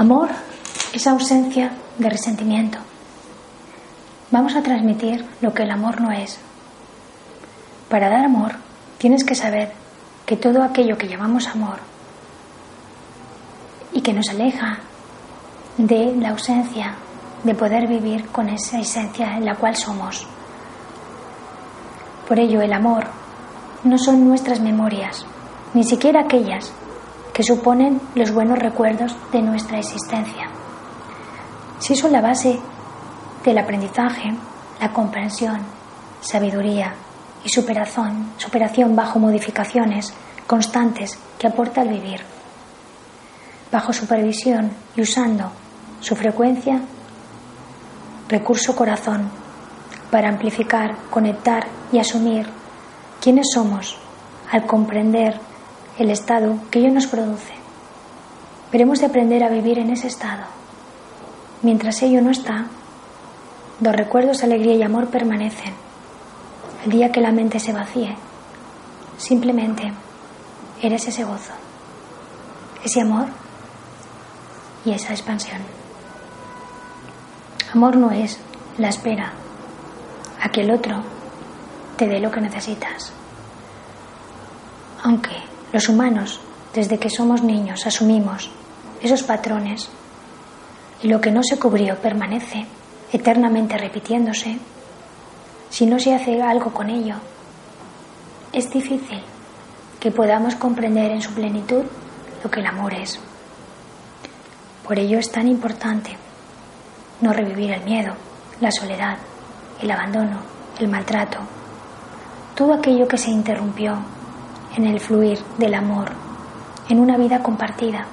Amor es ausencia de resentimiento. Vamos a transmitir lo que el amor no es. Para dar amor tienes que saber que todo aquello que llamamos amor y que nos aleja de la ausencia de poder vivir con esa esencia en la cual somos. Por ello el amor no son nuestras memorias, ni siquiera aquellas que suponen los buenos recuerdos de nuestra existencia. Si son la base del aprendizaje, la comprensión, sabiduría y superación, superación bajo modificaciones constantes que aporta el vivir. Bajo supervisión y usando su frecuencia, recurso corazón, para amplificar, conectar y asumir quiénes somos al comprender el estado que ello nos produce. Pero hemos de aprender a vivir en ese estado. Mientras ello no está, los recuerdos, alegría y amor permanecen. El día que la mente se vacíe, simplemente eres ese gozo, ese amor y esa expansión. Amor no es la espera a que el otro te dé lo que necesitas. Aunque los humanos, desde que somos niños, asumimos esos patrones y lo que no se cubrió permanece eternamente repitiéndose, si no se hace algo con ello, es difícil que podamos comprender en su plenitud lo que el amor es. Por ello es tan importante no revivir el miedo, la soledad, el abandono, el maltrato, todo aquello que se interrumpió en el fluir del amor, en una vida compartida.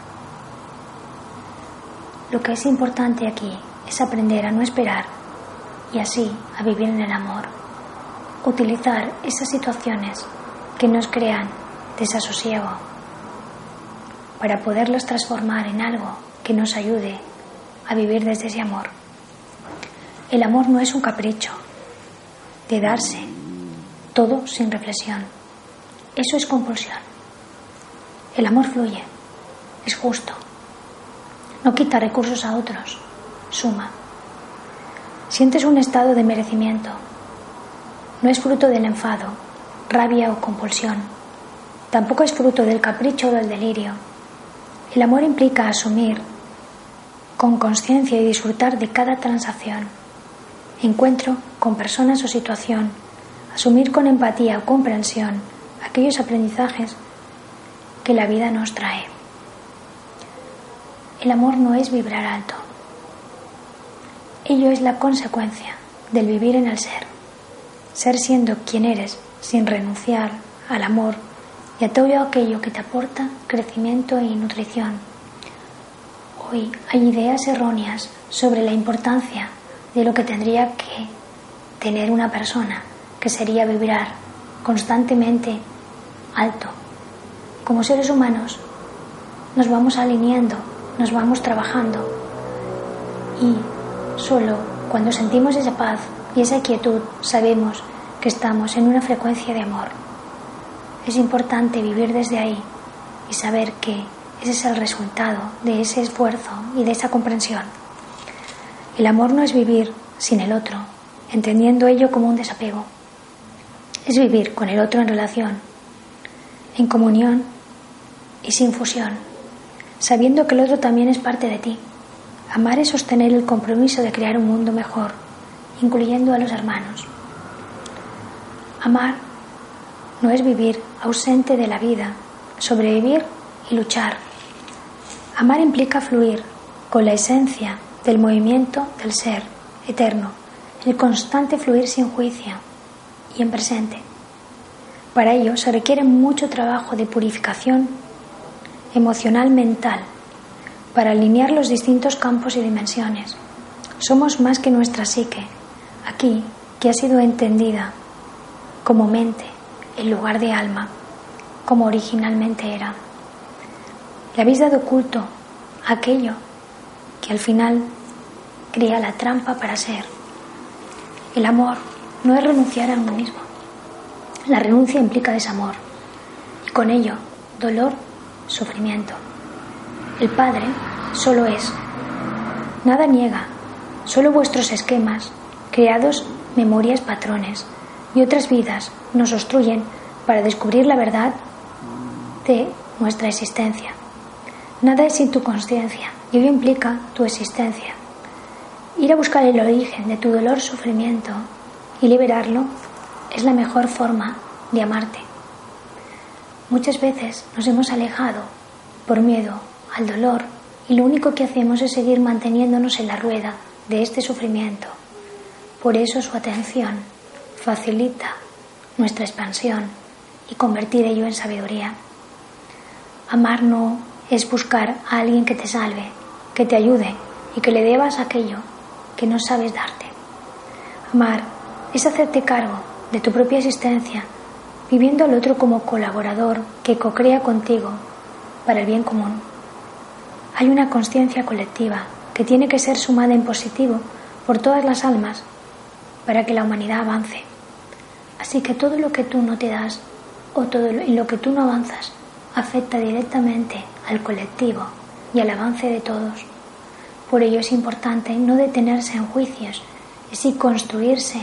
Lo que es importante aquí es aprender a no esperar y así a vivir en el amor. Utilizar esas situaciones que nos crean desasosiego para poderlos transformar en algo que nos ayude a vivir desde ese amor. El amor no es un capricho de darse todo sin reflexión eso es compulsión. El amor fluye, es justo. No quita recursos a otros, suma. Sientes un estado de merecimiento. No es fruto del enfado, rabia o compulsión. Tampoco es fruto del capricho o del delirio. El amor implica asumir con conciencia y disfrutar de cada transacción, encuentro con personas o situación, asumir con empatía o comprensión aquellos aprendizajes que la vida nos trae. El amor no es vibrar alto. Ello es la consecuencia del vivir en el ser. Ser siendo quien eres sin renunciar al amor y a todo aquello que te aporta crecimiento y nutrición. Hoy hay ideas erróneas sobre la importancia de lo que tendría que tener una persona, que sería vibrar constantemente alto. Como seres humanos nos vamos alineando, nos vamos trabajando y solo cuando sentimos esa paz y esa quietud sabemos que estamos en una frecuencia de amor. Es importante vivir desde ahí y saber que ese es el resultado de ese esfuerzo y de esa comprensión. El amor no es vivir sin el otro, entendiendo ello como un desapego. Es vivir con el otro en relación, en comunión y sin fusión, sabiendo que el otro también es parte de ti, Amar es sostener el compromiso de crear un mundo mejor, incluyendo a los hermanos. Amar no es vivir ausente de la vida, sobrevivir y luchar. Amar implica fluir con la esencia del movimiento del ser eterno, el constante fluir sin juicio y en presente. Para ello se requiere mucho trabajo de purificación emocional mental para alinear los distintos campos y dimensiones. Somos más que nuestra psique, aquí, que ha sido entendida como mente en lugar de alma, como originalmente era. Le habéis dado culto a aquello que al final crea la trampa para ser. El amor no es renunciar a uno mismo. La renuncia implica desamor y con ello dolor, sufrimiento. El Padre solo es. Nada niega, solo vuestros esquemas, creados memorias, patrones y otras vidas nos obstruyen para descubrir la verdad de nuestra existencia. Nada es sin tu conciencia y ello implica tu existencia. Ir a buscar el origen de tu dolor, sufrimiento y liberarlo es la mejor forma de amarte. Muchas veces nos hemos alejado por miedo al dolor y lo único que hacemos es seguir manteniéndonos en la rueda de este sufrimiento. Por eso su atención facilita nuestra expansión y convertir ello en sabiduría. Amar no es buscar a alguien que te salve, que te ayude y que le debas aquello que no sabes darte. Amar es hacerte cargo de tu propia existencia, viviendo al otro como colaborador que co-crea contigo para el bien común. Hay una conciencia colectiva que tiene que ser sumada en positivo por todas las almas para que la humanidad avance. Así que todo lo que tú no te das o todo en lo que tú no avanzas afecta directamente al colectivo y al avance de todos. Por ello es importante no detenerse en juicios, y sí construirse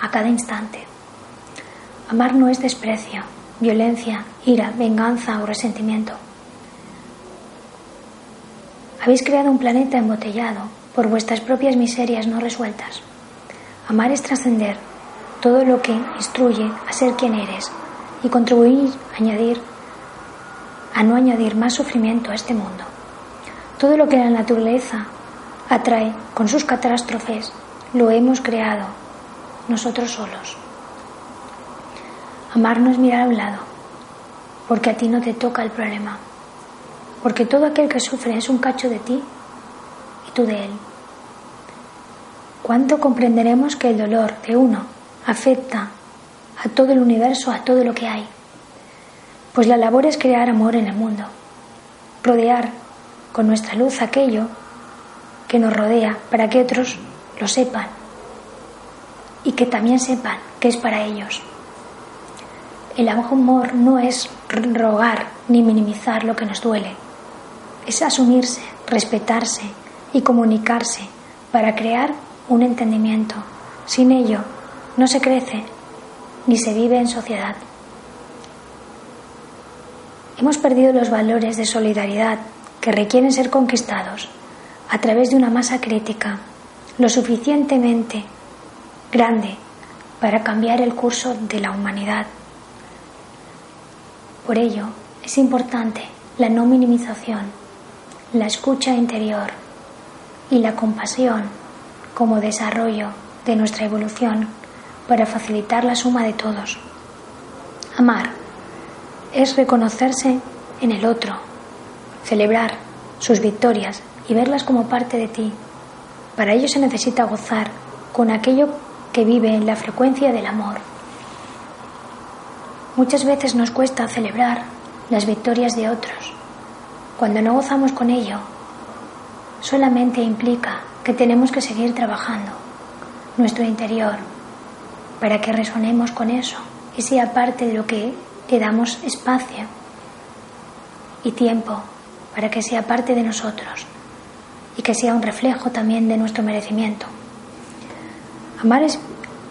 a cada instante. Amar no es desprecio, violencia, ira, venganza o resentimiento. Habéis creado un planeta embotellado por vuestras propias miserias no resueltas. Amar es trascender todo lo que instruye a ser quien eres y contribuir a añadir a no añadir más sufrimiento a este mundo. Todo lo que la naturaleza atrae con sus catástrofes lo hemos creado nosotros solos. Amar no es mirar a un lado, porque a ti no te toca el problema, porque todo aquel que sufre es un cacho de ti y tú de él. ¿Cuánto comprenderemos que el dolor de uno afecta a todo el universo, a todo lo que hay? Pues la labor es crear amor en el mundo, rodear con nuestra luz aquello que nos rodea para que otros lo sepan y que también sepan que es para ellos. El amor no es rogar ni minimizar lo que nos duele, es asumirse, respetarse y comunicarse para crear un entendimiento. Sin ello no se crece ni se vive en sociedad. Hemos perdido los valores de solidaridad que requieren ser conquistados a través de una masa crítica lo suficientemente grande para cambiar el curso de la humanidad. Por ello, es importante la no minimización, la escucha interior y la compasión como desarrollo de nuestra evolución para facilitar la suma de todos. Amar es reconocerse en el otro, celebrar sus victorias y verlas como parte de ti. Para ello se necesita gozar con aquello que vive en la frecuencia del amor. Muchas veces nos cuesta celebrar las victorias de otros. Cuando no gozamos con ello, solamente implica que tenemos que seguir trabajando nuestro interior para que resonemos con eso y sea parte de lo que le damos espacio y tiempo para que sea parte de nosotros y que sea un reflejo también de nuestro merecimiento. Amar es,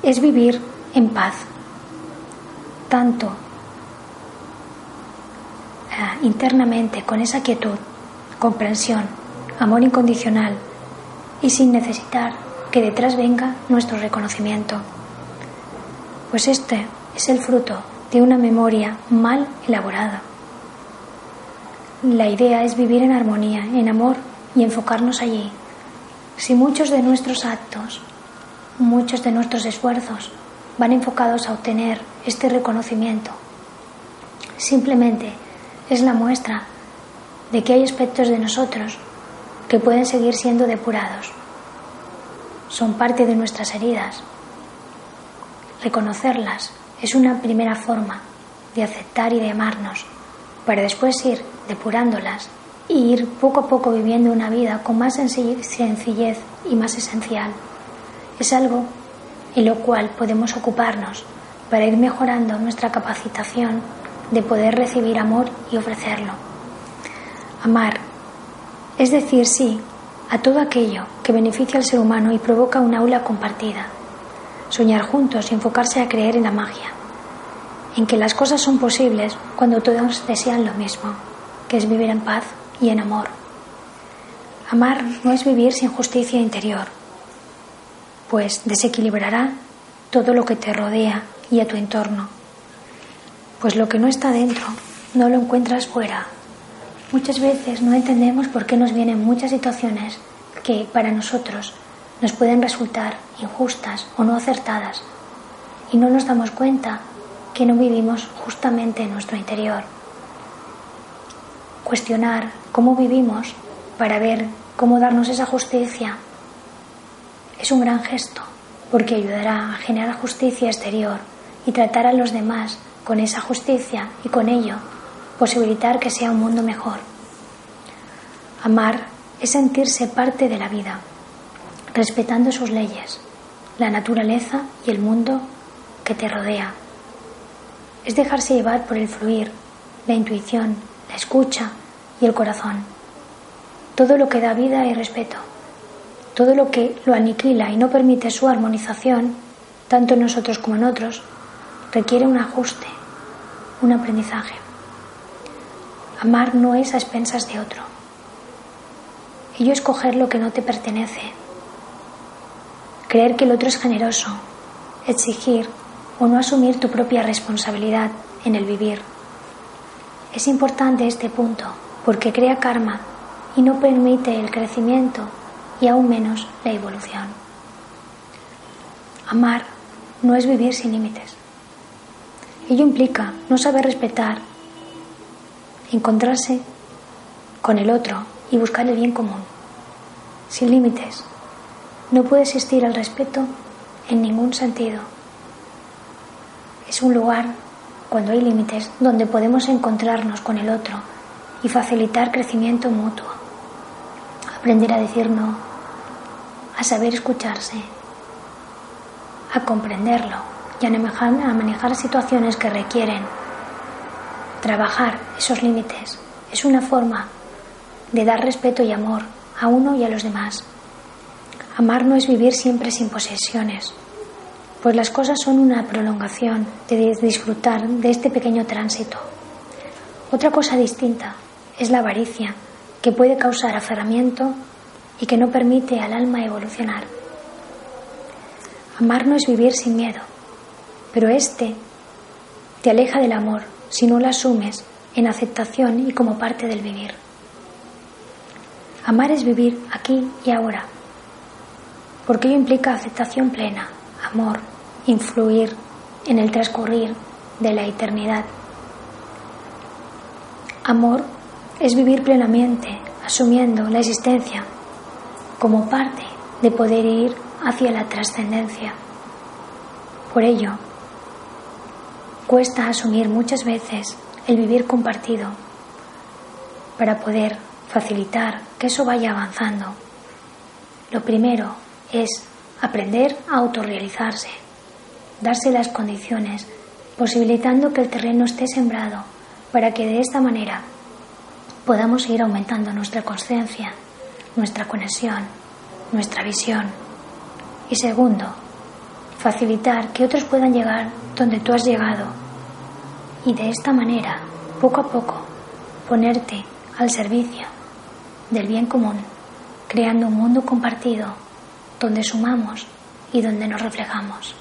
es vivir en paz, tanto eh, internamente, con esa quietud, comprensión, amor incondicional y sin necesitar que detrás venga nuestro reconocimiento. Pues este es el fruto de una memoria mal elaborada. La idea es vivir en armonía, en amor y enfocarnos allí. Si muchos de nuestros actos, muchos de nuestros esfuerzos van enfocados a obtener este reconocimiento, simplemente es la muestra de que hay aspectos de nosotros que pueden seguir siendo depurados. Son parte de nuestras heridas. Reconocerlas es una primera forma de aceptar y de amarnos, para después ir depurándolas y ir poco a poco viviendo una vida con más sencillez y más esencial. Es algo en lo cual podemos ocuparnos para ir mejorando nuestra capacitación de poder recibir amor y ofrecerlo. Amar es decir sí a todo aquello que beneficia al ser humano y provoca una aula compartida. Soñar juntos y enfocarse a creer en la magia, en que las cosas son posibles cuando todos desean lo mismo, que es vivir en paz y en amor. Amar no es vivir sin justicia interior, pues desequilibrará todo lo que te rodea y a tu entorno, pues lo que no está dentro no lo encuentras fuera. Muchas veces no entendemos por qué nos vienen muchas situaciones que para nosotros nos pueden resultar injustas o no acertadas y no nos damos cuenta que no vivimos justamente en nuestro interior. Cuestionar cómo vivimos para ver cómo darnos esa justicia es un gran gesto porque ayudará a generar justicia exterior y tratar a los demás con esa justicia y con ello posibilitar que sea un mundo mejor. Amar es sentirse parte de la vida, respetando sus leyes, la naturaleza y el mundo que te rodea. Es dejarse llevar por el fluir, la intuición, la escucha y el corazón. Todo lo que da vida y respeto, todo lo que lo aniquila y no permite su armonización, tanto en nosotros como en otros, requiere un ajuste, un aprendizaje. Amar no es a expensas de otro ello escoger lo que no te pertenece, creer que el otro es generoso, exigir o no asumir tu propia responsabilidad en el vivir. Es importante este punto porque crea karma y no permite el crecimiento y aún menos la evolución. Amar no es vivir sin límites. Ello implica no saber respetar, encontrarse con el otro y buscar el bien común, sin límites. No puede existir el respeto en ningún sentido. Es un lugar, cuando hay límites, donde podemos encontrarnos con el otro y facilitar crecimiento mutuo. Aprender a decir no, a saber escucharse, a comprenderlo a manejar situaciones que requieren trabajar esos límites. Es una forma de dar respeto y amor a uno y a los demás. Amar no es vivir siempre sin posesiones, pues las cosas son una prolongación de disfrutar de este pequeño tránsito. Otra cosa distinta es la avaricia, que puede causar aferramiento y que no permite al alma evolucionar. Amar no es vivir sin miedo, pero este te aleja del amor si no lo asumes en aceptación y como parte del vivir. Amar es vivir aquí y ahora, porque ello implica aceptación plena, amor, influir en el transcurrir de la eternidad. Amor es vivir plenamente, asumiendo la existencia como parte de poder ir hacia la trascendencia. Por ello, cuesta asumir muchas veces el vivir compartido para poder facilitar que eso vaya avanzando. Lo primero es aprender a autorrealizarse, darse las condiciones, posibilitando que el terreno esté sembrado para que de esta manera podamos ir aumentando nuestra conciencia, nuestra conexión, nuestra visión. Y segundo, facilitar que otros puedan llegar donde tú has llegado y de esta manera, poco a poco, ponerte al servicio del bien común creando un mundo compartido donde sumamos y donde nos reflejamos.